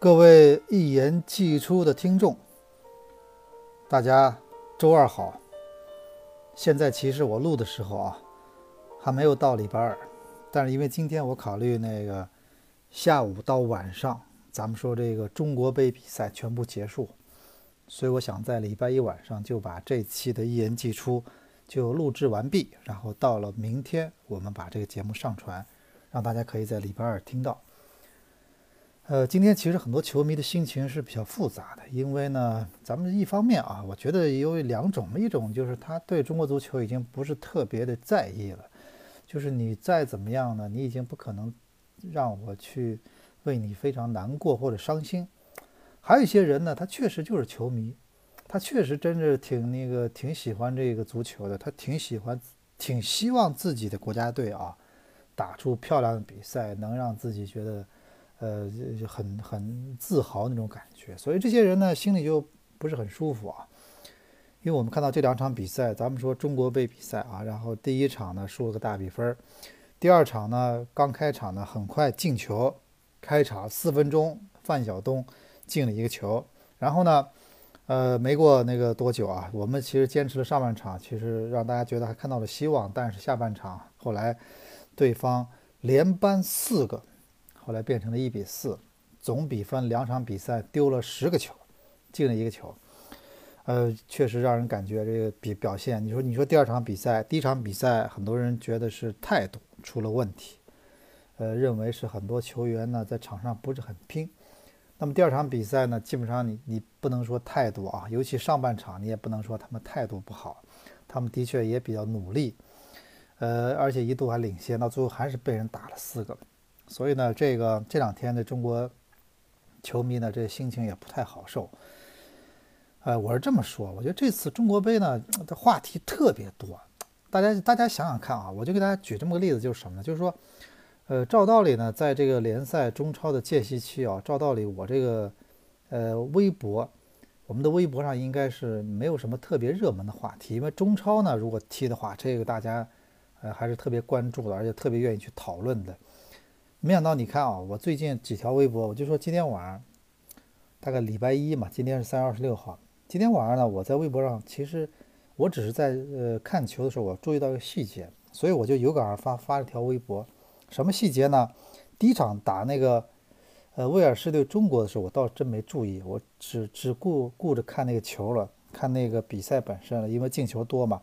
各位一言既出的听众，大家周二好。现在其实我录的时候啊，还没有到礼拜二，但是因为今天我考虑那个下午到晚上，咱们说这个中国杯比赛全部结束，所以我想在礼拜一晚上就把这期的一言既出就录制完毕，然后到了明天我们把这个节目上传，让大家可以在礼拜二听到。呃，今天其实很多球迷的心情是比较复杂的，因为呢，咱们一方面啊，我觉得有两种，一种就是他对中国足球已经不是特别的在意了，就是你再怎么样呢，你已经不可能让我去为你非常难过或者伤心。还有一些人呢，他确实就是球迷，他确实真是挺那个挺喜欢这个足球的，他挺喜欢，挺希望自己的国家队啊打出漂亮的比赛，能让自己觉得。呃，很很自豪那种感觉，所以这些人呢心里就不是很舒服啊。因为我们看到这两场比赛，咱们说中国杯比赛啊，然后第一场呢输了个大比分，第二场呢刚开场呢很快进球，开场四分钟范晓东进了一个球，然后呢，呃没过那个多久啊，我们其实坚持了上半场，其实让大家觉得还看到了希望，但是下半场后来对方连扳四个。后来变成了一比四，总比分两场比赛丢了十个球，进了一个球，呃，确实让人感觉这个比表现。你说，你说第二场比赛，第一场比赛很多人觉得是态度出了问题，呃，认为是很多球员呢在场上不是很拼。那么第二场比赛呢，基本上你你不能说态度啊，尤其上半场你也不能说他们态度不好，他们的确也比较努力，呃，而且一度还领先，到最后还是被人打了四个。所以呢，这个这两天的中国球迷呢，这心情也不太好受。呃，我是这么说，我觉得这次中国杯呢，的话题特别多。大家大家想想看啊，我就给大家举这么个例子，就是什么呢？就是说，呃，照道理呢，在这个联赛中超的间隙期啊，照道理我这个呃微博，我们的微博上应该是没有什么特别热门的话题，因为中超呢，如果踢的话，这个大家呃还是特别关注的，而且特别愿意去讨论的。没想到，你看啊，我最近几条微博，我就说今天晚上，大概礼拜一嘛，今天是三月二十六号。今天晚上呢，我在微博上，其实我只是在呃看球的时候，我注意到一个细节，所以我就有感而发发了条微博。什么细节呢？第一场打那个呃威尔士对中国的时候，我倒真没注意，我只只顾顾着看那个球了，看那个比赛本身了，因为进球多嘛。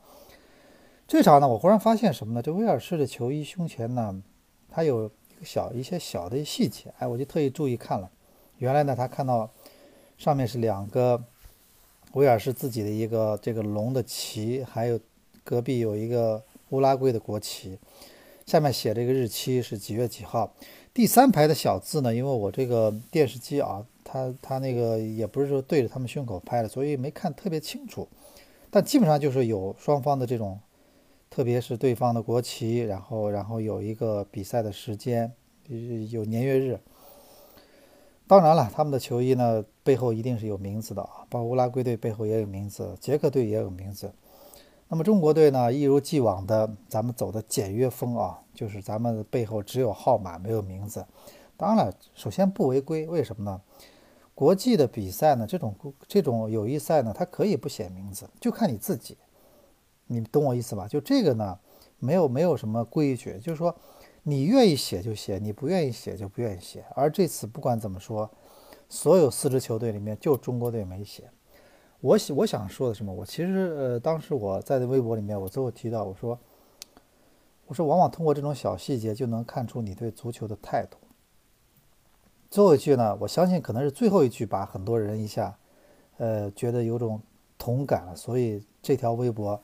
这场呢，我忽然发现什么呢？这威尔士的球衣胸前呢，它有。小一些小的细节，哎，我就特意注意看了。原来呢，他看到上面是两个威尔士自己的一个这个龙的旗，还有隔壁有一个乌拉圭的国旗，下面写这个日期是几月几号。第三排的小字呢，因为我这个电视机啊，它它那个也不是说对着他们胸口拍的，所以没看特别清楚。但基本上就是有双方的这种。特别是对方的国旗，然后然后有一个比赛的时间，有年月日。当然了，他们的球衣呢背后一定是有名字的啊，包括乌拉圭队背后也有名字，捷克队也有名字。那么中国队呢，一如既往的，咱们走的简约风啊，就是咱们背后只有号码没有名字。当然了，首先不违规，为什么呢？国际的比赛呢，这种这种友谊赛呢，它可以不写名字，就看你自己。你懂我意思吧？就这个呢，没有没有什么规矩，就是说，你愿意写就写，你不愿意写就不愿意写。而这次不管怎么说，所有四支球队里面就中国队没写。我想我想说的什么？我其实呃，当时我在微博里面，我最后提到我说，我说往往通过这种小细节就能看出你对足球的态度。最后一句呢，我相信可能是最后一句，把很多人一下，呃，觉得有种同感了。所以这条微博。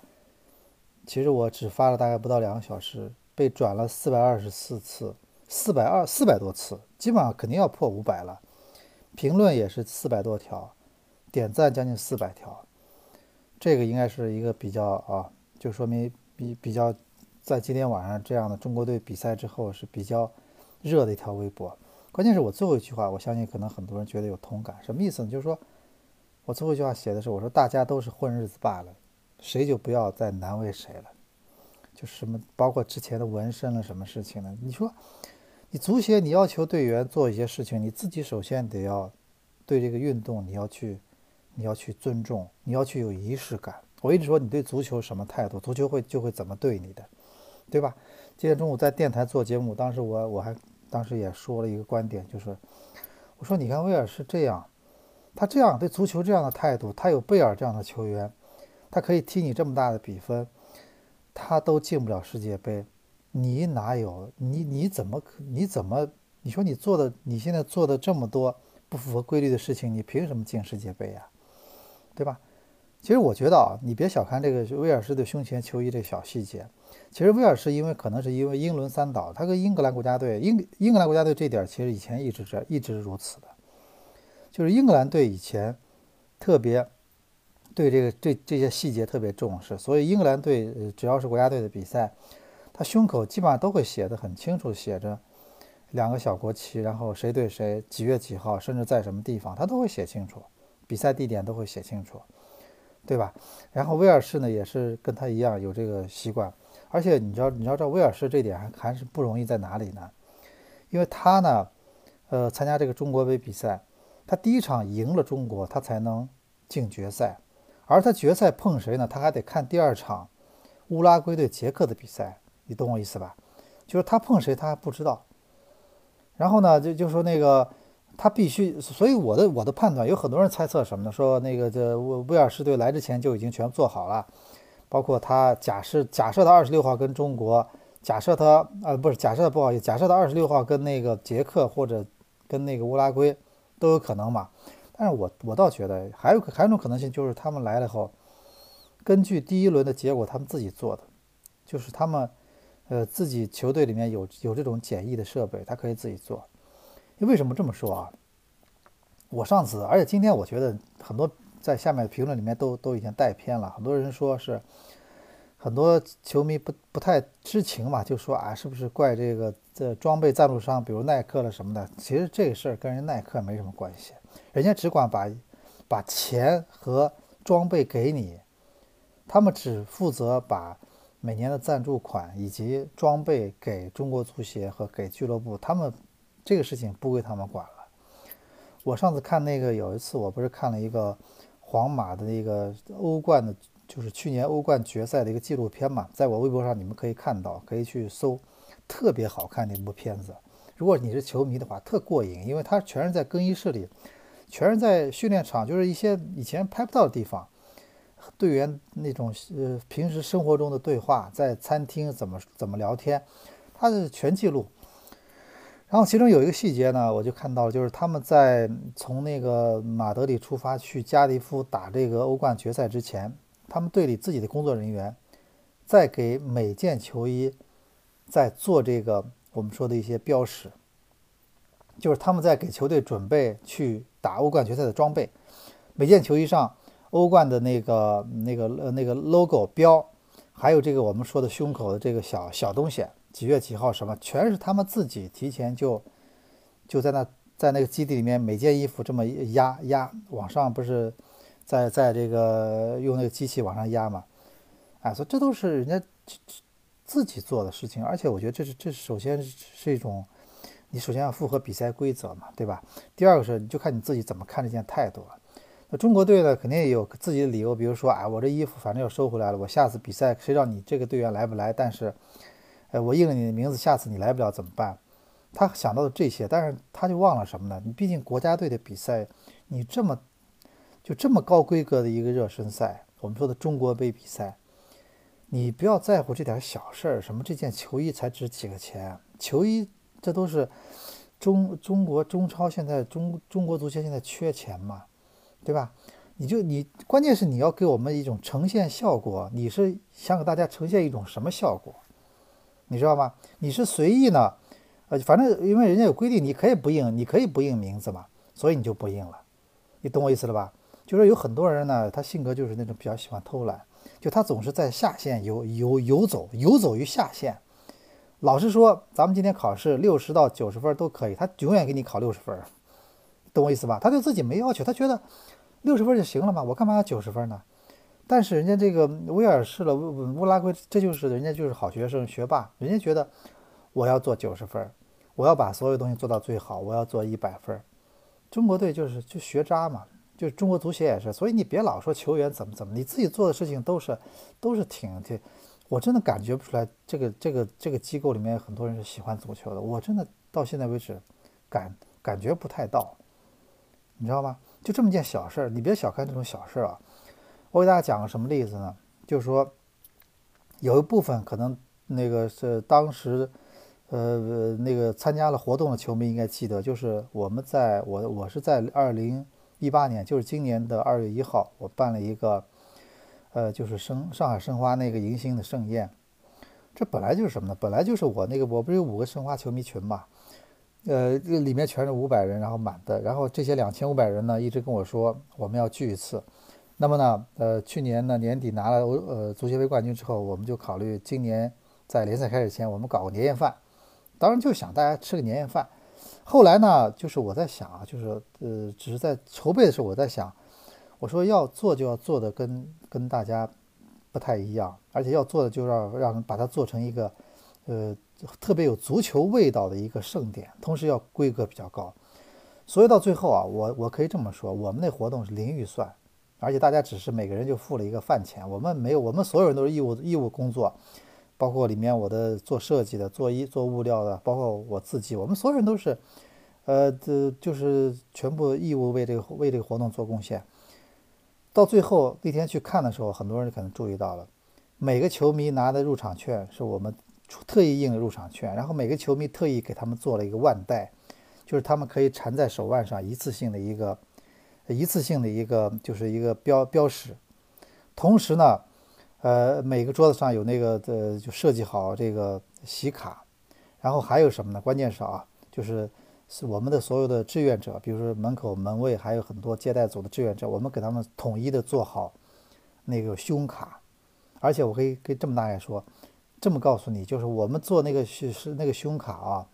其实我只发了大概不到两个小时，被转了四百二十四次，四百二四百多次，基本上肯定要破五百了。评论也是四百多条，点赞将近四百条，这个应该是一个比较啊，就说明比比较在今天晚上这样的中国队比赛之后是比较热的一条微博。关键是我最后一句话，我相信可能很多人觉得有同感，什么意思呢？就是说我最后一句话写的是，我说大家都是混日子罢了。谁就不要再难为谁了，就是什么，包括之前的纹身了，什么事情呢？你说，你足协你要求队员做一些事情，你自己首先得要对这个运动你要去，你要去尊重，你要去有仪式感。我一直说你对足球什么态度，足球会就会怎么对你的，对吧？今天中午在电台做节目，当时我我还当时也说了一个观点，就是我说你看威尔是这样，他这样对足球这样的态度，他有贝尔这样的球员，他可以踢你这么大的比分，他都进不了世界杯。你哪有你？你怎么？你怎么？你说你做的，你现在做的这么多不符合规律的事情，你凭什么进世界杯呀？对吧？其实我觉得啊，你别小看这个威尔士的胸前球衣这小细节。其实威尔士因为可能是因为英伦三岛，他跟英格兰国家队，英英格兰国家队这点其实以前一直这一直如此的，就是英格兰队以前特别对这个这这些细节特别重视，所以英格兰队只要是国家队的比赛。他胸口基本上都会写的很清楚，写着两个小国旗，然后谁对谁，几月几号，甚至在什么地方，他都会写清楚，比赛地点都会写清楚，对吧？然后威尔士呢，也是跟他一样有这个习惯，而且你知道，你知道这威尔士这点还还是不容易在哪里呢？因为他呢，呃，参加这个中国杯比赛，他第一场赢了中国，他才能进决赛，而他决赛碰谁呢？他还得看第二场乌拉圭对捷克的比赛。你懂我意思吧？就是他碰谁他还不知道，然后呢，就就说那个他必须，所以我的我的判断有很多人猜测什么呢？说那个这威尔士队来之前就已经全部做好了，包括他假设假设他二十六号跟中国，假设他呃不是假设不好意思，假设他二十六号跟那个捷克或者跟那个乌拉圭都有可能嘛。但是我我倒觉得还有还有一种可能性就是他们来了后，根据第一轮的结果他们自己做的，就是他们。呃，自己球队里面有有这种简易的设备，他可以自己做。为什么这么说啊？我上次，而且今天我觉得很多在下面评论里面都都已经带偏了，很多人说是很多球迷不不太知情嘛，就说啊，是不是怪这个这装备赞助商，比如耐克了什么的？其实这个事儿跟人耐克没什么关系，人家只管把把钱和装备给你，他们只负责把。每年的赞助款以及装备给中国足协和给俱乐部，他们这个事情不归他们管了。我上次看那个有一次，我不是看了一个皇马的那个欧冠的，就是去年欧冠决赛的一个纪录片嘛，在我微博上你们可以看到，可以去搜，特别好看那部片子。如果你是球迷的话，特过瘾，因为它全是在更衣室里，全是在训练场，就是一些以前拍不到的地方。队员那种呃平时生活中的对话，在餐厅怎么怎么聊天，他是全记录。然后其中有一个细节呢，我就看到了，就是他们在从那个马德里出发去加利夫打这个欧冠决赛之前，他们队里自己的工作人员在给每件球衣在做这个我们说的一些标识，就是他们在给球队准备去打欧冠决赛的装备，每件球衣上。欧冠的那个、那个、呃、那个 logo 标，还有这个我们说的胸口的这个小小东西，几月几号什么，全是他们自己提前就就在那在那个基地里面，每件衣服这么压压往上，不是在在这个用那个机器往上压嘛？哎，所以这都是人家自己做的事情，而且我觉得这是这首先是一种，你首先要符合比赛规则嘛，对吧？第二个是，你就看你自己怎么看这件态度了。那中国队呢，肯定也有自己的理由，比如说，哎，我这衣服反正要收回来了，我下次比赛谁让你这个队员来不来？但是，哎，我印了你的名字，下次你来不了怎么办？他想到的这些，但是他就忘了什么呢？你毕竟国家队的比赛，你这么就这么高规格的一个热身赛，我们说的中国杯比赛，你不要在乎这点小事儿，什么这件球衣才值几个钱？球衣这都是中中国中超现在中中国足协现在缺钱嘛？对吧？你就你，关键是你要给我们一种呈现效果。你是想给大家呈现一种什么效果？你知道吗？你是随意呢？呃，反正因为人家有规定，你可以不印，你可以不印名字嘛，所以你就不印了。你懂我意思了吧？就是有很多人呢，他性格就是那种比较喜欢偷懒，就他总是在下线游游游走，游走于下线。老实说，咱们今天考试六十到九十分都可以，他永远给你考六十分。懂我意思吧？他对自己没要求，他觉得六十分就行了嘛，我干嘛要九十分呢？但是人家这个威尔士了乌拉圭，这就是人家就是好学生学霸，人家觉得我要做九十分，我要把所有东西做到最好，我要做一百分，中国队就是就学渣嘛，就是中国足协也是，所以你别老说球员怎么怎么，你自己做的事情都是都是挺挺，我真的感觉不出来这个这个这个机构里面很多人是喜欢足球的，我真的到现在为止感感觉不太到，你知道吗？就这么件小事儿，你别小看这种小事儿啊。我给大家讲个什么例子呢？就是说有一部分可能那个是当时。呃，那个参加了活动的球迷应该记得，就是我们在我我是在二零一八年，就是今年的二月一号，我办了一个，呃，就是申上海申花那个迎新的盛宴。这本来就是什么呢？本来就是我那个，我不是有五个申花球迷群嘛，呃，这里面全是五百人，然后满的。然后这些两千五百人呢，一直跟我说我们要聚一次。那么呢，呃，去年呢年底拿了呃足协杯冠军之后，我们就考虑今年在联赛开始前，我们搞个年夜饭。当然就想大家吃个年夜饭，后来呢，就是我在想啊，就是呃，只是在筹备的时候，我在想，我说要做就要做的跟跟大家不太一样，而且要做的就要让把它做成一个呃特别有足球味道的一个盛典，同时要规格比较高。所以到最后啊，我我可以这么说，我们那活动是零预算，而且大家只是每个人就付了一个饭钱，我们没有，我们所有人都是义务义务工作。包括里面我的做设计的、做衣做物料的，包括我自己，我们所有人都是，呃，这就是全部义务为这个为这个活动做贡献。到最后那天去看的时候，很多人可能注意到了，每个球迷拿的入场券是我们特意印的入场券，然后每个球迷特意给他们做了一个腕带，就是他们可以缠在手腕上，一次性的一个一次性的一个就是一个标标识。同时呢。呃，每个桌子上有那个呃，就设计好这个喜卡，然后还有什么呢？关键是啊，就是是我们的所有的志愿者，比如说门口门卫，还有很多接待组的志愿者，我们给他们统一的做好那个胸卡，而且我可以跟这么大爷说，这么告诉你，就是我们做那个是是那个胸卡啊，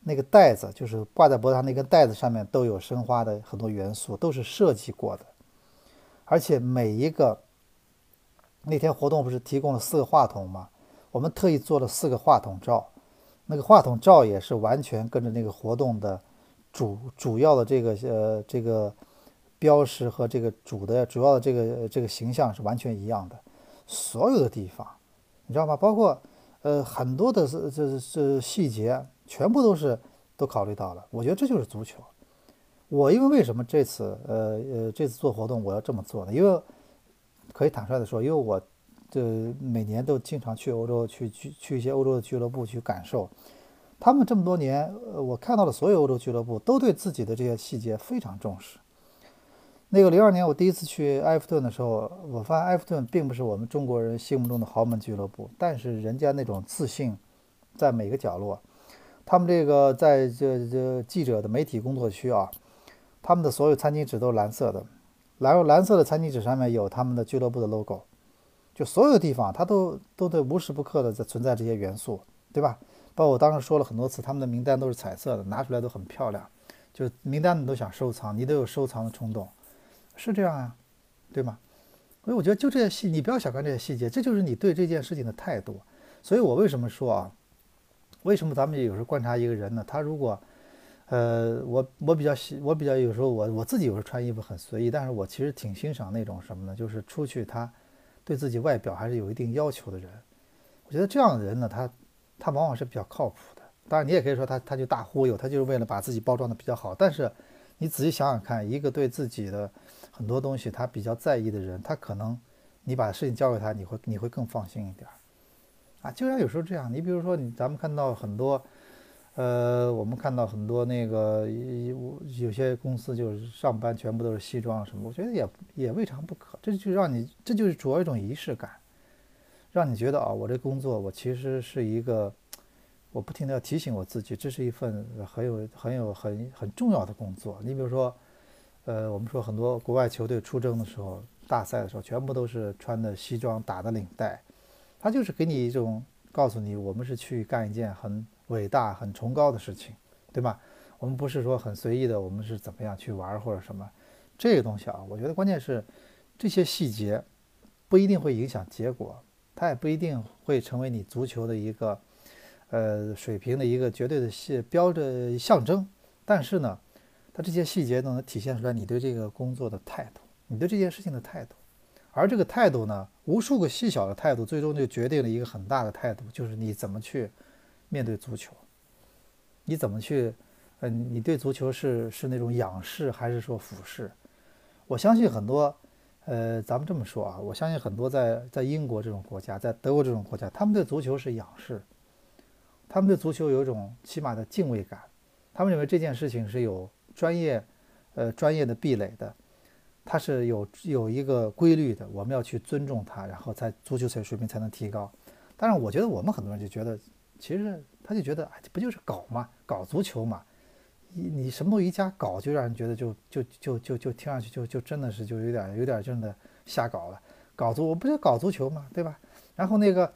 那个袋子就是挂在脖子上那根带子上面都有生花的很多元素，都是设计过的，而且每一个。那天活动不是提供了四个话筒吗？我们特意做了四个话筒罩，那个话筒罩也是完全跟着那个活动的主主要的这个呃这个标识和这个主的主要的这个这个形象是完全一样的。所有的地方，你知道吗？包括呃很多的这这这细节，全部都是都考虑到了。我觉得这就是足球。我因为为什么这次呃呃这次做活动我要这么做呢？因为可以坦率的说，因为我这每年都经常去欧洲，去去去一些欧洲的俱乐部去感受，他们这么多年，呃，我看到的所有欧洲俱乐部都对自己的这些细节非常重视。那个零二年我第一次去埃弗顿的时候，我发现埃弗顿并不是我们中国人心目中的豪门俱乐部，但是人家那种自信在每个角落。他们这个在这这记者的媒体工作区啊，他们的所有餐巾纸都是蓝色的。然后蓝色的餐巾纸上面有他们的俱乐部的 logo，就所有地方它都都得无时不刻的在存在这些元素，对吧？包括我当时说了很多次，他们的名单都是彩色的，拿出来都很漂亮，就名单你都想收藏，你都有收藏的冲动，是这样啊，对吗？所以我觉得就这些细，你不要小看这些细节，这就是你对这件事情的态度。所以我为什么说啊？为什么咱们有时候观察一个人呢？他如果呃，我我比较喜，我比较有时候我我自己有时候穿衣服很随意，但是我其实挺欣赏那种什么呢？就是出去他对自己外表还是有一定要求的人。我觉得这样的人呢，他他往往是比较靠谱的。当然，你也可以说他他就大忽悠，他就是为了把自己包装的比较好。但是你仔细想想看，一个对自己的很多东西他比较在意的人，他可能你把事情交给他，你会你会更放心一点啊。就像有时候这样，你比如说你咱们看到很多。呃，我们看到很多那个有有些公司就是上班全部都是西装什么，我觉得也也未尝不可。这就让你，这就是主要一种仪式感，让你觉得啊，我这工作我其实是一个，我不停的要提醒我自己，这是一份很有很有很很重要的工作。你比如说，呃，我们说很多国外球队出征的时候，大赛的时候，全部都是穿的西装，打的领带，他就是给你一种告诉你，我们是去干一件很。伟大、很崇高的事情，对吧？我们不是说很随意的，我们是怎么样去玩或者什么，这个东西啊，我觉得关键是这些细节不一定会影响结果，它也不一定会成为你足球的一个呃水平的一个绝对的标的象征。但是呢，它这些细节都能体现出来你对这个工作的态度，你对这件事情的态度。而这个态度呢，无数个细小的态度，最终就决定了一个很大的态度，就是你怎么去面对足球，你怎么去，嗯，你对足球是是那种仰视还是说俯视？我相信很多，呃，咱们这么说啊，我相信很多在在英国这种国家，在德国这种国家，他们对足球是仰视，他们对足球有一种起码的敬畏感，他们认为这件事情是有专业，呃，专业的壁垒的。它是有有一个规律的，我们要去尊重它，然后在足球水水平才能提高。但是，我觉得我们很多人就觉得，其实他就觉得，哎，不就是搞嘛，搞足球嘛，你你什么都一加搞，就让人觉得就就就就就听上去就就真的是就有点有点真的瞎搞了。搞足我不就搞足球嘛，对吧？然后那个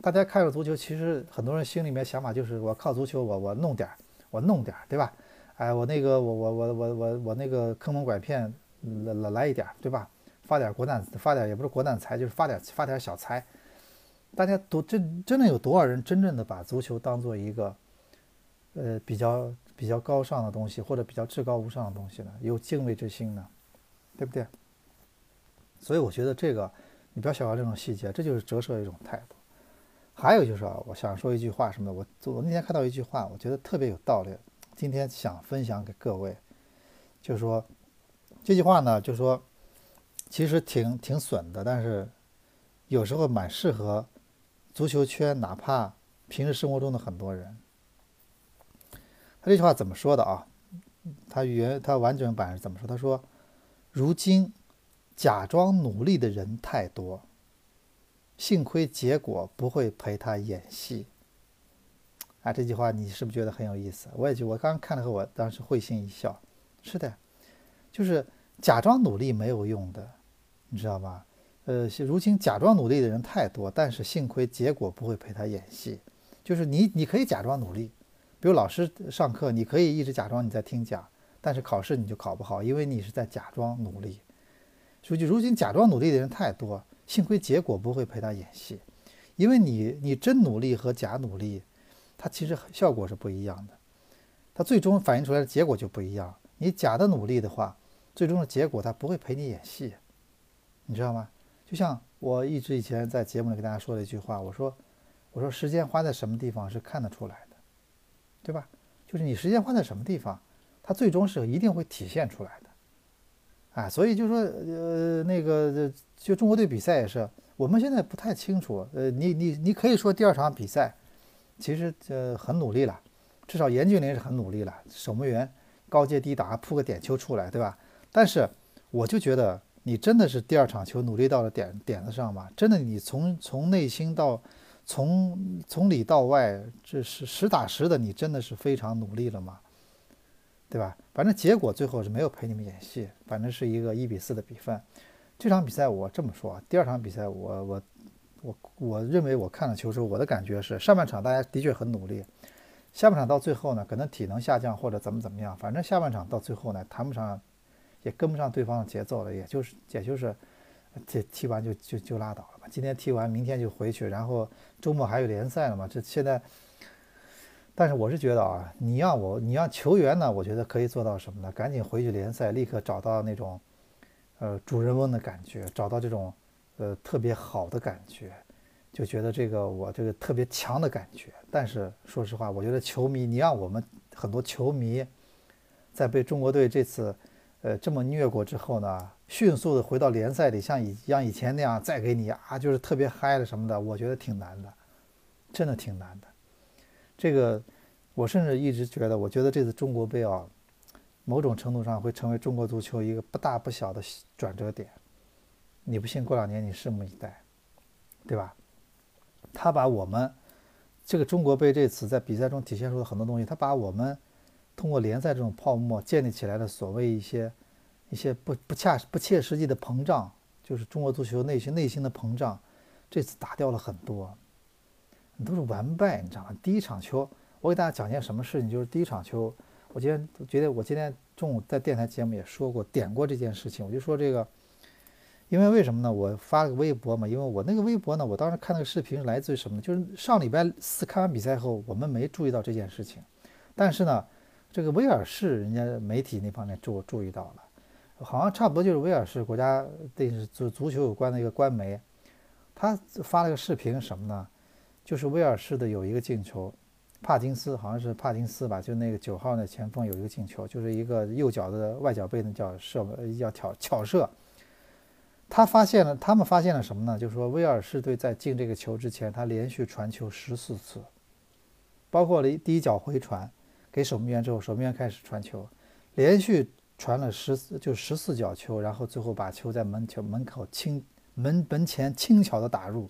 大家看着足球，其实很多人心里面想法就是，我靠足球，我我弄点儿，我弄点儿，对吧？哎，我那个我我我我我我那个坑蒙拐骗。来来来一点，对吧？发点国难，发点也不是国难财，就是发点发点小财。大家都真真的有多少人真正的把足球当做一个呃比较比较高尚的东西，或者比较至高无上的东西呢？有敬畏之心呢，对不对？所以我觉得这个你不要小看这种细节，这就是折射一种态度。还有就是啊，我想说一句话什么的，我我那天看到一句话，我觉得特别有道理，今天想分享给各位，就是说。这句话呢，就说其实挺挺损的，但是有时候蛮适合足球圈，哪怕平时生活中的很多人。他这句话怎么说的啊？他原他完整版是怎么说？他说：“如今假装努力的人太多，幸亏结果不会陪他演戏。”啊，这句话你是不是觉得很有意思？我也觉，我刚看了后，我当时会心一笑。是的。就是假装努力没有用的，你知道吧？呃，如今假装努力的人太多，但是幸亏结果不会陪他演戏。就是你，你可以假装努力，比如老师上课，你可以一直假装你在听讲，但是考试你就考不好，因为你是在假装努力。所以，如今假装努力的人太多，幸亏结果不会陪他演戏，因为你，你真努力和假努力，它其实效果是不一样的，它最终反映出来的结果就不一样。你假的努力的话，最终的结果他不会陪你演戏，你知道吗？就像我一直以前在节目里跟大家说的一句话，我说，我说时间花在什么地方是看得出来的，对吧？就是你时间花在什么地方，它最终是一定会体现出来的，啊，所以就说，呃，那个就中国队比赛也是，我们现在不太清楚，呃，你你你可以说第二场比赛，其实呃很努力了，至少严俊林是很努力了，守门员高接低打扑个点球出来，对吧？但是，我就觉得你真的是第二场球努力到了点点子上吗？真的，你从从内心到从从里到外，这是实打实的，你真的是非常努力了吗？对吧？反正结果最后是没有陪你们演戏，反正是一个一比四的比分。这场比赛我这么说，第二场比赛我我我我认为我看了球之后，我的感觉是上半场大家的确很努力，下半场到最后呢，可能体能下降或者怎么怎么样，反正下半场到最后呢，谈不上。也跟不上对方的节奏了，也就是也就是，这踢完就就就拉倒了吧。今天踢完，明天就回去，然后周末还有联赛了嘛。这现在，但是我是觉得啊，你让我你让球员呢，我觉得可以做到什么呢？赶紧回去联赛，立刻找到那种，呃，主人翁的感觉，找到这种呃特别好的感觉，就觉得这个我这个特别强的感觉。但是说实话，我觉得球迷，你让我们很多球迷在被中国队这次。呃，这么虐过之后呢，迅速的回到联赛里，像以像以前那样再给你啊，就是特别嗨的什么的，我觉得挺难的，真的挺难的。这个，我甚至一直觉得，我觉得这次中国杯啊，某种程度上会成为中国足球一个不大不小的转折点。你不信，过两年你拭目以待，对吧？他把我们这个中国杯这次在比赛中体现出的很多东西，他把我们。通过联赛这种泡沫建立起来的所谓一些一些不不恰不切实际的膨胀，就是中国足球内心内心的膨胀，这次打掉了很多，都是完败，你知道吗？第一场球，我给大家讲件什么事情，就是第一场球，我今天觉得我今天中午在电台节目也说过，点过这件事情，我就说这个，因为为什么呢？我发了个微博嘛，因为我那个微博呢，我当时看那个视频来自于什么呢？就是上礼拜四看完比赛后，我们没注意到这件事情，但是呢。这个威尔士人家媒体那方面注注意到了，好像差不多就是威尔士国家对足足球有关的一个官媒，他发了个视频什么呢？就是威尔士的有一个进球，帕金斯好像是帕金斯吧，就那个九号那前锋有一个进球，就是一个右脚的外脚背呢叫射叫挑巧射。他发现了，他们发现了什么呢？就是说威尔士队在进这个球之前，他连续传球十四次，包括了第一脚回传给守门员之后，守门员开始传球，连续传了十四就十四脚球，然后最后把球在门球门口轻门门前轻巧的打入。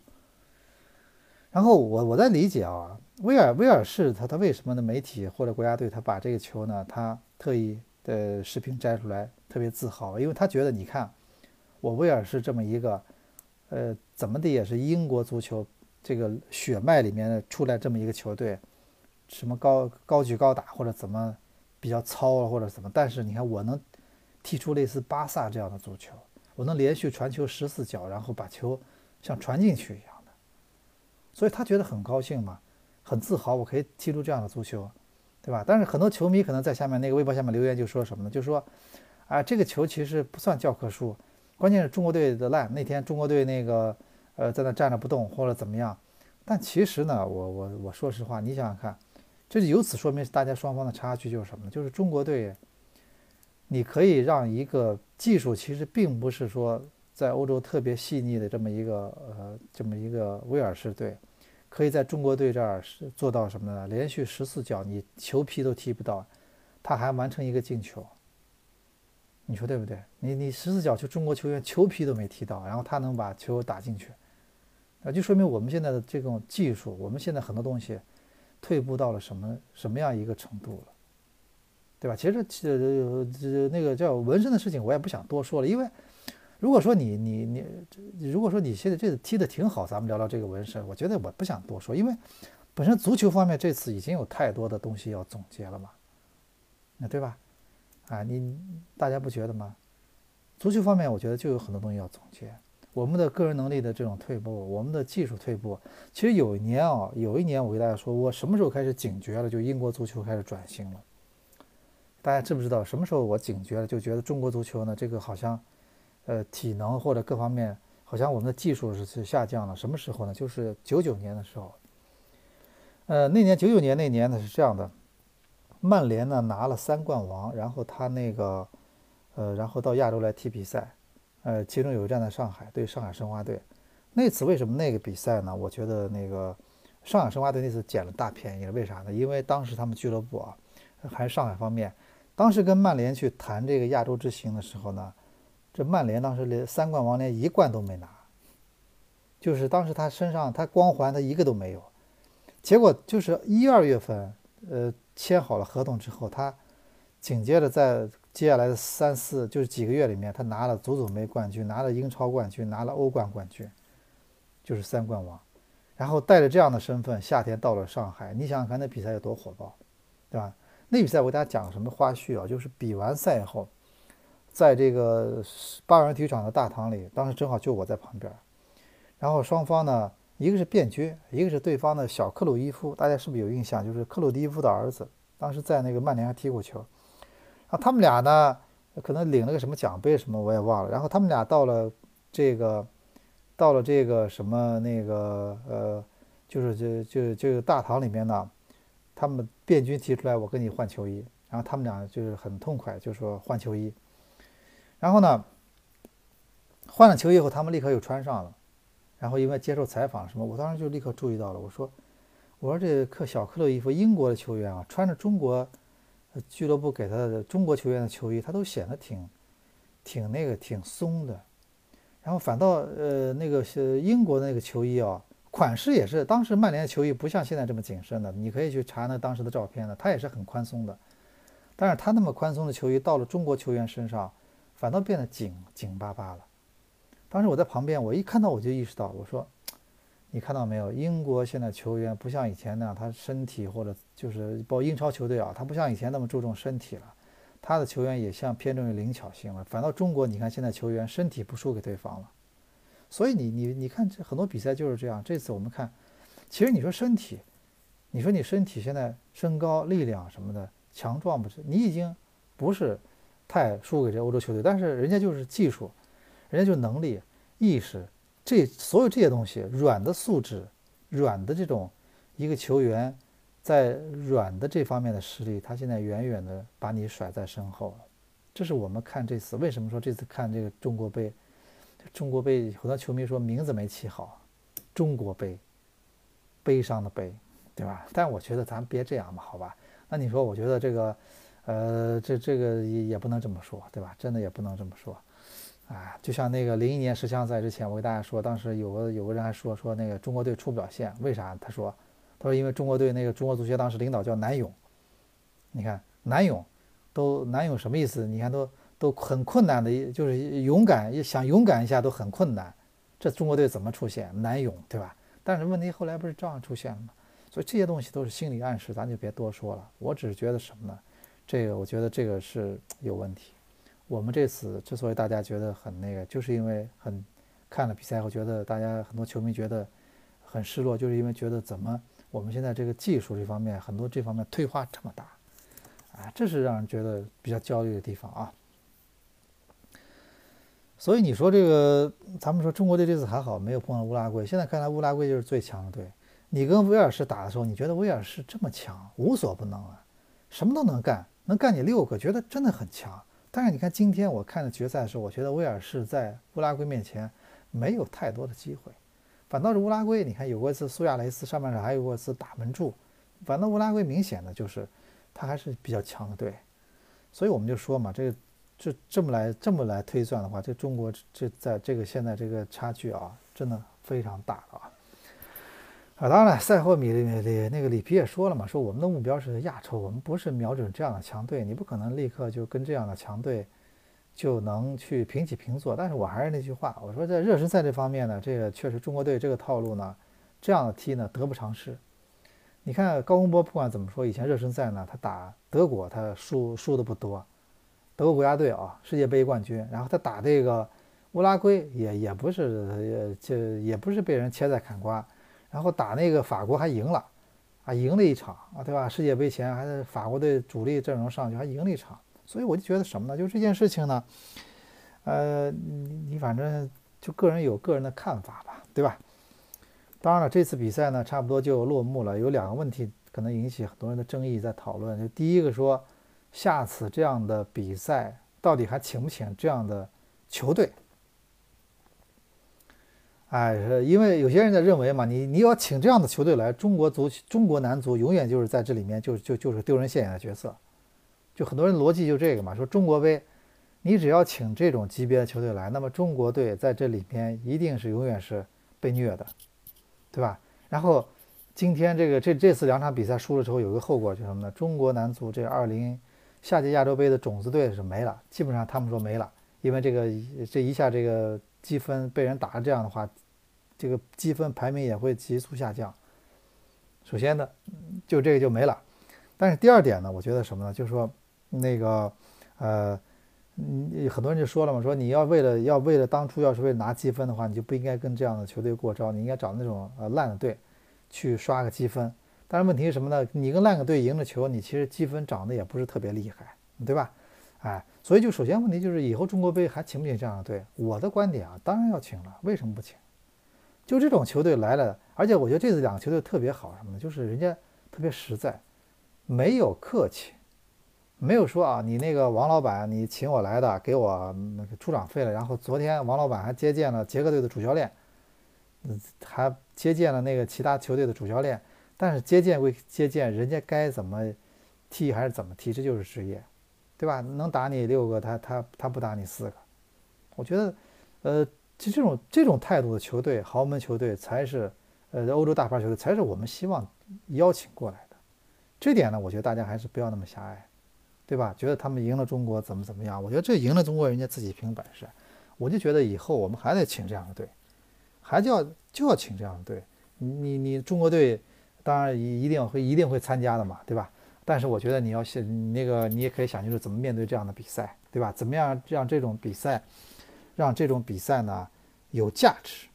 然后我我在理解啊，威尔威尔士他他为什么呢？媒体或者国家队他把这个球呢，他特意的视频摘出来，特别自豪，因为他觉得你看。我威尔士这么一个，呃，怎么的也是英国足球这个血脉里面出来这么一个球队，什么高高举高打或者怎么比较糙了或者怎么，但是你看我能踢出类似巴萨这样的足球，我能连续传球十四脚，然后把球像传进去一样的，所以他觉得很高兴嘛，很自豪，我可以踢出这样的足球，对吧？但是很多球迷可能在下面那个微博下面留言就说什么呢？就说啊，这个球其实不算教科书。关键是中国队的烂，那天中国队那个，呃，在那站着不动或者怎么样，但其实呢，我我我说实话，你想想看，这就由此说明大家双方的差距就是什么呢？就是中国队，你可以让一个技术其实并不是说在欧洲特别细腻的这么一个呃这么一个威尔士队，可以在中国队这儿是做到什么呢？连续十四脚你球皮都踢不到，他还完成一个进球。你说对不对？你你十四脚球，中国球员球皮都没踢到，然后他能把球打进去，那就说明我们现在的这种技术，我们现在很多东西退步到了什么什么样一个程度了，对吧？其实这这这那个叫纹身的事情，我也不想多说了，因为如果说你你你，如果说你现在这次踢的挺好，咱们聊聊这个纹身，我觉得我不想多说，因为本身足球方面这次已经有太多的东西要总结了嘛，那对吧？啊，你大家不觉得吗？足球方面，我觉得就有很多东西要总结。我们的个人能力的这种退步，我们的技术退步。其实有一年啊，有一年我给大家说，我什么时候开始警觉了？就英国足球开始转型了。大家知不知道什么时候我警觉了？就觉得中国足球呢，这个好像，呃，体能或者各方面，好像我们的技术是是下降了。什么时候呢？就是九九年的时候。呃，那年九九年那年呢是这样的。曼联呢拿了三冠王，然后他那个，呃，然后到亚洲来踢比赛，呃，其中有一站在上海对上海申花队。那次为什么那个比赛呢？我觉得那个上海申花队那次捡了大便宜。为啥呢？因为当时他们俱乐部啊，还是上海方面，当时跟曼联去谈这个亚洲之行的时候呢，这曼联当时连三冠王连一冠都没拿，就是当时他身上他光环他一个都没有。结果就是一二月份，呃。签好了合同之后，他紧接着在接下来的三四就是几个月里面，他拿了足总杯冠军，拿了英超冠军，拿了欧冠冠军，就是三冠王。然后带着这样的身份，夏天到了上海，你想想看那比赛有多火爆，对吧？那比赛我给大家讲什么花絮啊？就是比完赛以后，在这个八人体育场的大堂里，当时正好就我在旁边，然后双方呢。一个是便军，一个是对方的小克鲁伊夫，大家是不是有印象？就是克鲁迪夫的儿子，当时在那个曼联还踢过球。啊，他们俩呢，可能领了个什么奖杯什么，我也忘了。然后他们俩到了这个，到了这个什么那个呃，就是就就就大堂里面呢，他们便军提出来，我跟你换球衣，然后他们俩就是很痛快，就说换球衣。然后呢，换了球衣以后，他们立刻又穿上了。然后因为接受采访什么，我当时就立刻注意到了。我说：“我说这克小克洛伊夫，英国的球员啊，穿着中国俱乐部给他的中国球员的球衣，他都显得挺挺那个挺松的。然后反倒呃那个是英国的那个球衣啊，款式也是当时曼联的球衣不像现在这么紧身的，你可以去查那当时的照片的，它也是很宽松的。但是他那么宽松的球衣到了中国球员身上，反倒变得紧紧巴巴了。”当时我在旁边，我一看到我就意识到，我说：“你看到没有？英国现在球员不像以前那样，他身体或者就是包括英超球队啊，他不像以前那么注重身体了，他的球员也像偏重于灵巧性了。反倒中国，你看现在球员身体不输给对方了。所以你你你看这很多比赛就是这样。这次我们看，其实你说身体，你说你身体现在身高力量什么的，强壮不是？你已经不是太输给这欧洲球队，但是人家就是技术，人家就能力、意识，这所有这些东西，软的素质、软的这种一个球员，在软的这方面的实力，他现在远远的把你甩在身后。这是我们看这次为什么说这次看这个中国杯，中国杯很多球迷说名字没起好，中国杯，悲伤的悲。对吧？但我觉得咱别这样嘛，好吧？那你说，我觉得这个，呃，这这个也也不能这么说，对吧？真的也不能这么说，啊，就像那个零一年十强赛之前，我给大家说，当时有个有个人还说说那个中国队出不了线，为啥？他说，他说因为中国队那个中国足协当时领导叫南勇，你看南勇，都南勇什么意思？你看都都很困难的，就是勇敢想勇敢一下都很困难，这中国队怎么出现南勇，对吧？但是问题后来不是照样出现了吗？所以这些东西都是心理暗示，咱就别多说了。我只是觉得什么呢？这个我觉得这个是有问题。我们这次之所以大家觉得很那个，就是因为很看了比赛后，觉得大家很多球迷觉得很失落，就是因为觉得怎么我们现在这个技术这方面很多这方面退化这么大，啊，这是让人觉得比较焦虑的地方啊。所以你说这个，咱们说中国队这次还好，没有碰到乌拉圭。现在看来乌拉圭就是最强的队。你跟威尔士打的时候，你觉得威尔士这么强，无所不能啊，什么都能干，能干你六个，觉得真的很强。但是你看今天我看的决赛的时候，我觉得威尔士在乌拉圭面前没有太多的机会，反倒是乌拉圭，你看有过一次苏亚雷斯上半场还有过一次打门柱，反倒乌拉圭明显的就是他还是比较强的队。所以我们就说嘛，这个这这么来这么来推算的话，这中国这在这个现在这个差距啊，真的非常大啊。啊，当然了，赛后米里里那个里皮也说了嘛，说我们的目标是亚洲，我们不是瞄准这样的强队，你不可能立刻就跟这样的强队就能去平起平坐。但是我还是那句话，我说在热身赛这方面呢，这个确实中国队这个套路呢，这样的踢呢得不偿失。你看高洪波不管怎么说，以前热身赛呢他打德国他输输的不多，德国国家队啊世界杯冠军，然后他打这个乌拉圭也也不是就也不是被人切菜砍瓜。然后打那个法国还赢了，啊，赢了一场啊，对吧？世界杯前还是法国队主力阵容上去还赢了一场，所以我就觉得什么呢？就这件事情呢，呃，你你反正就个人有个人的看法吧，对吧？当然了，这次比赛呢，差不多就落幕了。有两个问题可能引起很多人的争议，在讨论。就第一个说，下次这样的比赛到底还请不请这样的球队？哎，因为有些人在认为嘛，你你要请这样的球队来，中国足中国男足永远就是在这里面就就就是丢人现眼的角色，就很多人逻辑就这个嘛，说中国杯，你只要请这种级别的球队来，那么中国队在这里面一定是永远是被虐的，对吧？然后今天这个这这次两场比赛输了之后，有个后果就是什么呢？中国男足这二零夏季亚洲杯的种子队是没了，基本上他们说没了，因为这个这一下这个积分被人打成这样的话。这个积分排名也会急速下降。首先呢，就这个就没了。但是第二点呢，我觉得什么呢？就是说，那个，呃，嗯，很多人就说了嘛，说你要为了要为了当初要是为拿积分的话，你就不应该跟这样的球队过招，你应该找那种呃烂的队去刷个积分。但是问题是什么呢？你跟烂个队赢了球，你其实积分涨得也不是特别厉害，对吧？哎，所以就首先问题就是以后中国杯还请不请这样的队？我的观点啊，当然要请了，为什么不请？就这种球队来了，而且我觉得这次两个球队特别好，什么呢？就是人家特别实在，没有客气，没有说啊，你那个王老板，你请我来的，给我那个出场费了。然后昨天王老板还接见了捷克队的主教练，还接见了那个其他球队的主教练。但是接见归接见，人家该怎么踢还是怎么踢，这就是职业，对吧？能打你六个，他他他不打你四个。我觉得，呃。就这种这种态度的球队，豪门球队才是，呃，欧洲大牌球队才是我们希望邀请过来的。这点呢，我觉得大家还是不要那么狭隘，对吧？觉得他们赢了中国怎么怎么样？我觉得这赢了中国，人家自己凭本事。我就觉得以后我们还得请这样的队，还就要就要请这样的队。你你中国队当然一定会一定会参加的嘛，对吧？但是我觉得你要想那个，你也可以想清楚怎么面对这样的比赛，对吧？怎么样让这种比赛？让这种比赛呢有价值，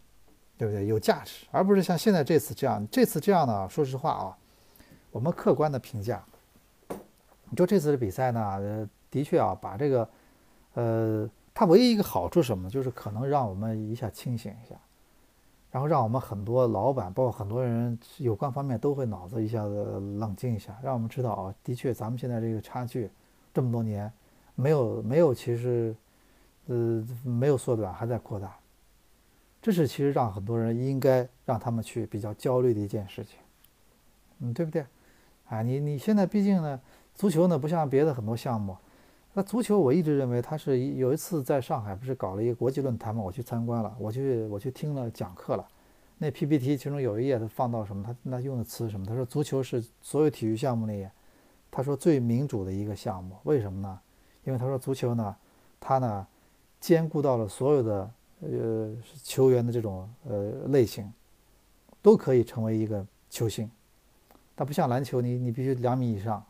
对不对？有价值，而不是像现在这次这样。这次这样呢，说实话啊，我们客观的评价，你说这次的比赛呢，的确啊，把这个，呃，它唯一一个好处什么？就是可能让我们一下清醒一下，然后让我们很多老板，包括很多人有关方面都会脑子一下子冷静一下，让我们知道啊，的确咱们现在这个差距这么多年没有没有，其实呃没有缩短，还在扩大。这是其实让很多人应该让他们去比较焦虑的一件事情，嗯，对不对？啊，你你现在毕竟呢。足球呢，不像别的很多项目，那足球我一直认为它是有一次在上海不是搞了一个国际论坛嘛，我去参观了，我去我去听了讲课了。那 PPT 其中有一页他放到什么，他那用的词什么？他说足球是所有体育项目里，他说最民主的一个项目。为什么呢？因为他说足球呢，它呢兼顾到了所有的呃球员的这种呃类型，都可以成为一个球星。它不像篮球，你你必须两米以上。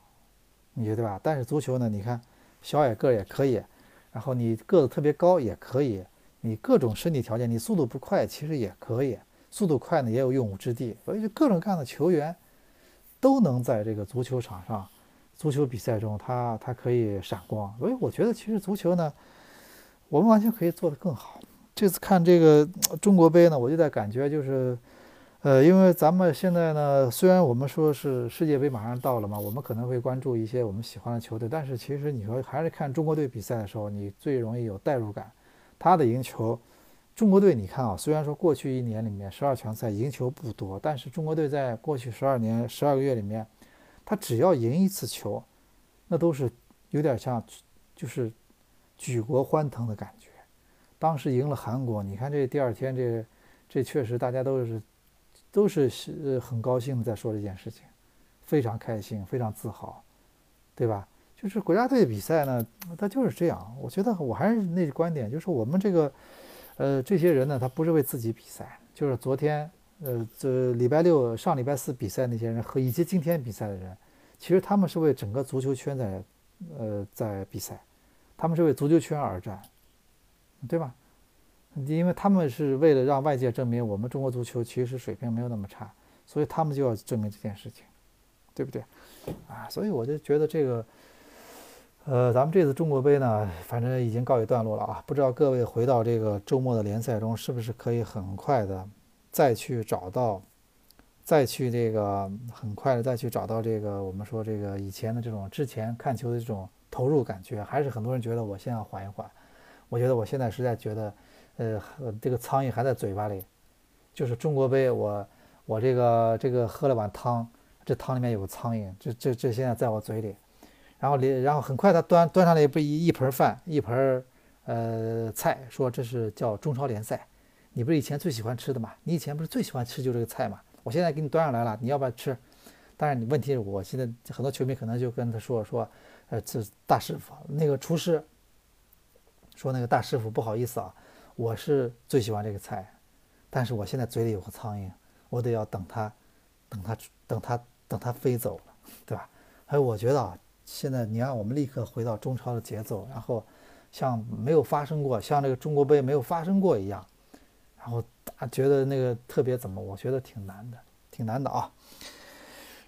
你觉得吧？但是足球呢？你看，小矮个也可以，然后你个子特别高也可以，你各种身体条件，你速度不快其实也可以，速度快呢也有用武之地。所以就各种各样的球员都能在这个足球场上、足球比赛中，他他可以闪光。所以我觉得其实足球呢，我们完全可以做得更好。这次看这个中国杯呢，我就在感觉就是。呃，因为咱们现在呢，虽然我们说是世界杯马上到了嘛，我们可能会关注一些我们喜欢的球队，但是其实你说还是看中国队比赛的时候，你最容易有代入感。他的赢球，中国队你看啊，虽然说过去一年里面十二强赛赢球不多，但是中国队在过去十二年十二个月里面，他只要赢一次球，那都是有点像就是举国欢腾的感觉。当时赢了韩国，你看这第二天这这确实大家都是。都是是很高兴的在说这件事情，非常开心，非常自豪，对吧？就是国家队比赛呢，他就是这样。我觉得我还是那观点，就是我们这个，呃，这些人呢，他不是为自己比赛。就是昨天，呃，这礼拜六、上礼拜四比赛那些人和以及今天比赛的人，其实他们是为整个足球圈在，呃，在比赛，他们是为足球圈而战，对吧？因为他们是为了让外界证明我们中国足球其实水平没有那么差，所以他们就要证明这件事情，对不对？啊，所以我就觉得这个，呃，咱们这次中国杯呢，反正已经告一段落了啊。不知道各位回到这个周末的联赛中，是不是可以很快的再去找到，再去这个很快的再去找到这个我们说这个以前的这种之前看球的这种投入感觉？还是很多人觉得我先要缓一缓？我觉得我现在实在觉得。呃，这个苍蝇还在嘴巴里，就是中国杯，我我这个这个喝了碗汤，这汤里面有个苍蝇，这这这现在在我嘴里，然后里然后很快他端端上来不一一盆饭一盆呃菜，说这是叫中超联赛，你不是以前最喜欢吃的吗？你以前不是最喜欢吃就这个菜吗？我现在给你端上来了，你要不要吃？但是你问题是我现在很多球迷可能就跟他说说，呃，这大师傅那个厨师说那个大师傅不好意思啊。我是最喜欢这个菜，但是我现在嘴里有个苍蝇，我得要等它，等它，等它，等它飞走了，对吧？还有，我觉得啊，现在你让我们立刻回到中超的节奏，然后像没有发生过，像这个中国杯没有发生过一样，然后大觉得那个特别怎么？我觉得挺难的，挺难的啊。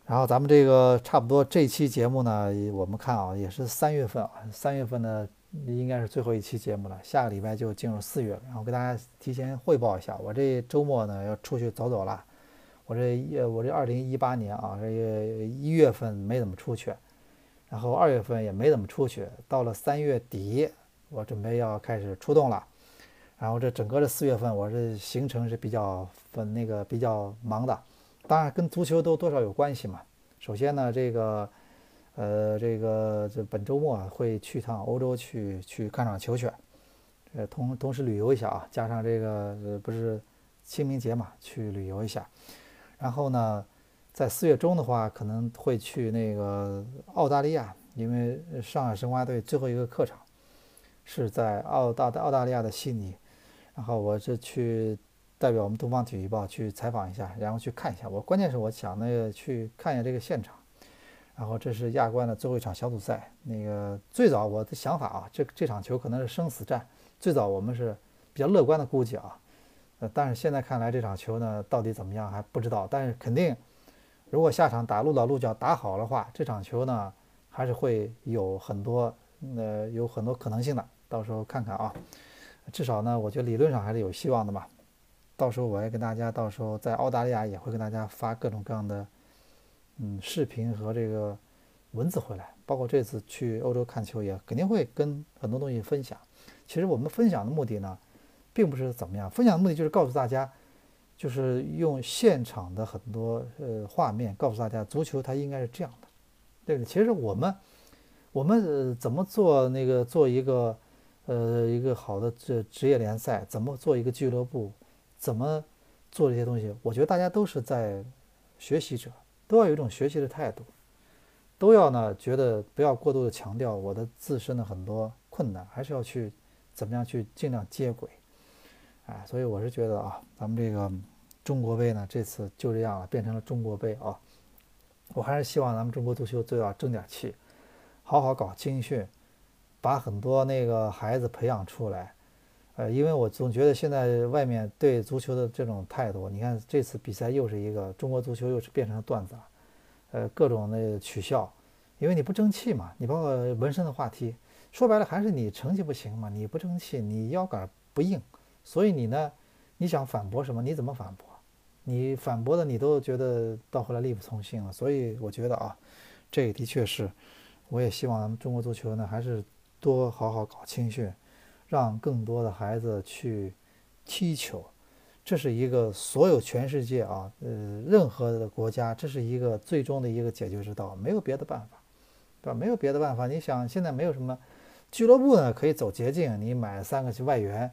然后咱们这个差不多这期节目呢，我们看啊，也是三月份啊，三月份呢。应该是最后一期节目了，下个礼拜就进入四月了。然后给大家提前汇报一下，我这周末呢要出去走走了。我这呃我这二零一八年啊，这个一月份没怎么出去，然后二月份也没怎么出去。到了三月底，我准备要开始出动了。然后这整个的四月份，我这行程是比较分那个比较忙的，当然跟足球都多少有关系嘛。首先呢，这个。呃，这个这本周末会去趟欧洲去去看场球去，呃，同同时旅游一下啊，加上这个不是清明节嘛，去旅游一下。然后呢，在四月中的话，可能会去那个澳大利亚，因为上海申花队最后一个客场是在澳大澳大利亚的悉尼。然后我是去代表我们东方体育报去采访一下，然后去看一下。我关键是我想那个去看一下这个现场。然后这是亚冠的最后一场小组赛。那个最早我的想法啊，这这场球可能是生死战。最早我们是比较乐观的估计啊，呃，但是现在看来这场球呢，到底怎么样还不知道。但是肯定，如果下场打鹿岛鹿角打好的话，这场球呢，还是会有很多呃有很多可能性的。到时候看看啊，至少呢，我觉得理论上还是有希望的嘛。到时候我也跟大家，到时候在澳大利亚也会跟大家发各种各样的嗯视频和这个文字回来，包括这次去欧洲看球也肯定会跟很多东西分享。其实我们分享的目的呢，并不是怎么样，分享的目的就是告诉大家，就是用现场的很多呃画面告诉大家，足球它应该是这样的，对不对？其实我们我们怎么做那个做一个。呃，一个好的这职业联赛怎么做一个俱乐部，怎么做这些东西？我觉得大家都是在学习者，都要有一种学习的态度，都要呢觉得不要过度的强调我的自身的很多困难，还是要去怎么样去尽量接轨。哎，所以我是觉得啊，咱们这个中国杯呢，这次就这样了，变成了中国杯啊。我还是希望咱们中国足球最要争点气，好好搞青训。把很多那个孩子培养出来，呃，因为我总觉得现在外面对足球的这种态度，你看这次比赛又是一个中国足球又是变成了段子了，呃，各种的取笑，因为你不争气嘛，你包括纹身的话题，说白了还是你成绩不行嘛，你不争气，你腰杆不硬，所以你呢，你想反驳什么？你怎么反驳？你反驳的你都觉得到后来力不从心了，所以我觉得啊，这个的确是，我也希望咱们中国足球呢还是。多好好搞青训，让更多的孩子去踢球，这是一个所有全世界啊，呃，任何的国家，这是一个最终的一个解决之道，没有别的办法，对吧？没有别的办法。你想，现在没有什么俱乐部呢，可以走捷径，你买三个去外援，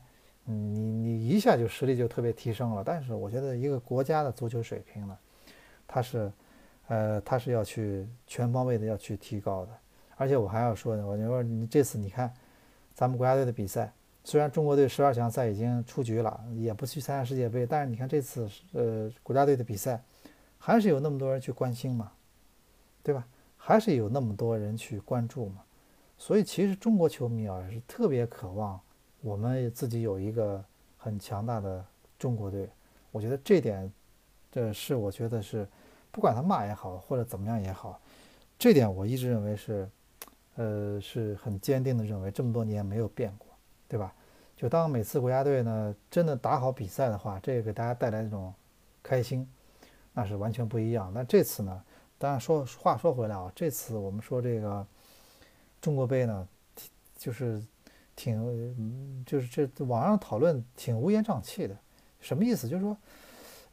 嗯，你你一下就实力就特别提升了。但是我觉得一个国家的足球水平呢，它是，呃，它是要去全方位的要去提高的。而且我还要说呢，我就说你这次你看，咱们国家队的比赛，虽然中国队十二强赛已经出局了，也不去参加世界杯，但是你看这次呃国家队的比赛，还是有那么多人去关心嘛，对吧？还是有那么多人去关注嘛。所以其实中国球迷啊是特别渴望我们自己有一个很强大的中国队。我觉得这点，这是我觉得是，不管他骂也好，或者怎么样也好，这点我一直认为是。呃，是很坚定的认为这么多年没有变过，对吧？就当每次国家队呢真的打好比赛的话，这个给大家带来这种开心，那是完全不一样。那这次呢，当然说话说回来啊，这次我们说这个中国杯呢，就是挺就是这网上讨论挺乌烟瘴气的，什么意思？就是说，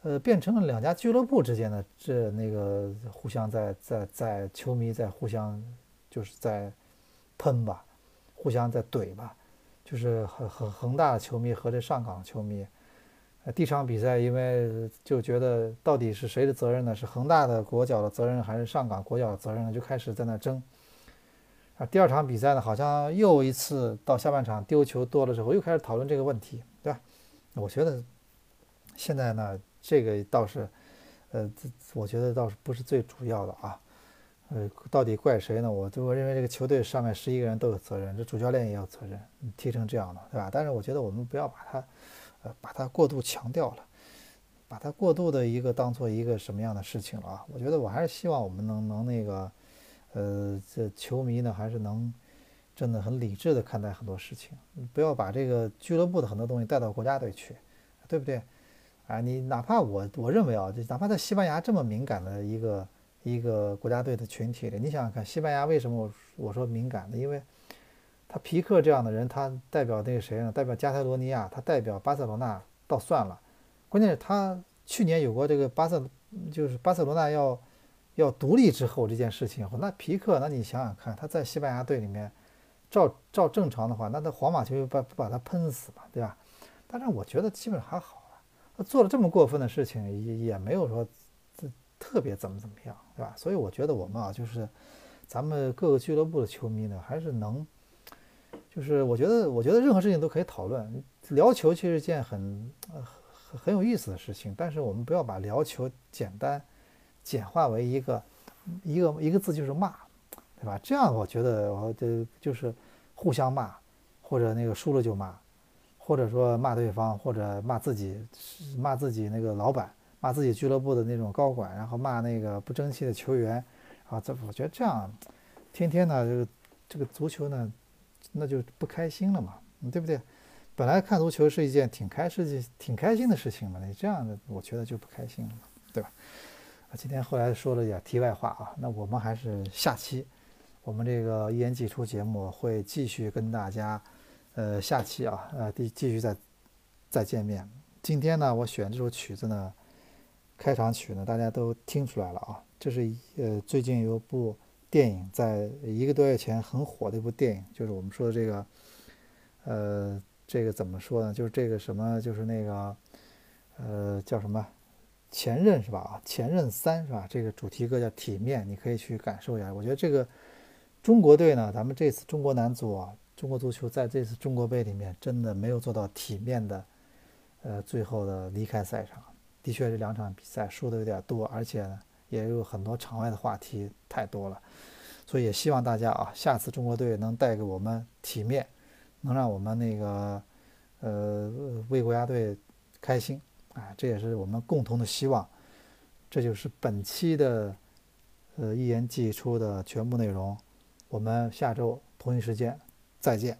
呃，变成了两家俱乐部之间的这那个互相在在在球迷在互相。就是在喷吧，互相在怼吧，就是恒恒恒大的球迷和这上港球迷，呃，第一场比赛因为就觉得到底是谁的责任呢？是恒大的国脚的责任还是上港国脚的责任呢？就开始在那争。啊，第二场比赛呢，好像又一次到下半场丢球多了之后，又开始讨论这个问题，对吧？我觉得现在呢，这个倒是，呃，我觉得倒是不是最主要的啊。呃，到底怪谁呢？我就我认为这个球队上面十一个人都有责任，这主教练也有责任，踢成这样的，对吧？但是我觉得我们不要把它，呃，把它过度强调了，把它过度的一个当做一个什么样的事情了啊？我觉得我还是希望我们能能那个，呃，这球迷呢还是能真的很理智的看待很多事情，不要把这个俱乐部的很多东西带到国家队去，对不对？啊，你哪怕我我认为啊，就哪怕在西班牙这么敏感的一个。一个国家队的群体里，你想想看，西班牙为什么我我说敏感呢？因为他皮克这样的人，他代表那个谁呢？代表加泰罗尼亚，他代表巴塞罗那，倒算了。关键是，他去年有过这个巴塞，就是巴塞罗那要要独立之后这件事情后。那皮克，那你想想看，他在西班牙队里面，照照正常的话，那他皇马就把不把他喷死嘛，对吧？但是我觉得基本上还好啊，他做了这么过分的事情，也也没有说。特别怎么怎么样，对吧？所以我觉得我们啊，就是咱们各个俱乐部的球迷呢，还是能，就是我觉得，我觉得任何事情都可以讨论。聊球其实是件很呃很有意思的事情，但是我们不要把聊球简单简化为一个一个一个字就是骂，对吧？这样我觉得我这就是互相骂，或者那个输了就骂，或者说骂对方，或者骂自己，骂自己那个老板。骂自己俱乐部的那种高管，然后骂那个不争气的球员，啊，这我觉得这样天天呢这个这个足球呢，那就不开心了嘛，对不对？本来看足球是一件挺开是挺开心的事情嘛，你这样的我觉得就不开心了嘛，对吧？啊，今天后来说了点题外话啊，那我们还是下期我们这个一言既出节目会继续跟大家，呃，下期啊，呃，继继续再再见面。今天呢，我选这首曲子呢，开场曲呢，大家都听出来了啊，这是呃最近有部电影，在一个多月前很火的一部电影，就是我们说的这个，呃，这个怎么说呢？就是这个什么，就是那个，呃，叫什么？前任是吧？啊，前任三是吧？这个主题歌叫《体面》，你可以去感受一下。我觉得这个中国队呢，咱们这次中国男足啊，中国足球在这次中国杯里面真的没有做到体面的。呃，最后的离开赛场，的确这两场比赛输的有点多，而且呢也有很多场外的话题太多了，所以也希望大家啊，下次中国队能带给我们体面，能让我们那个呃为国家队开心，啊，这也是我们共同的希望。这就是本期的呃一言既出的全部内容，我们下周同一时间再见。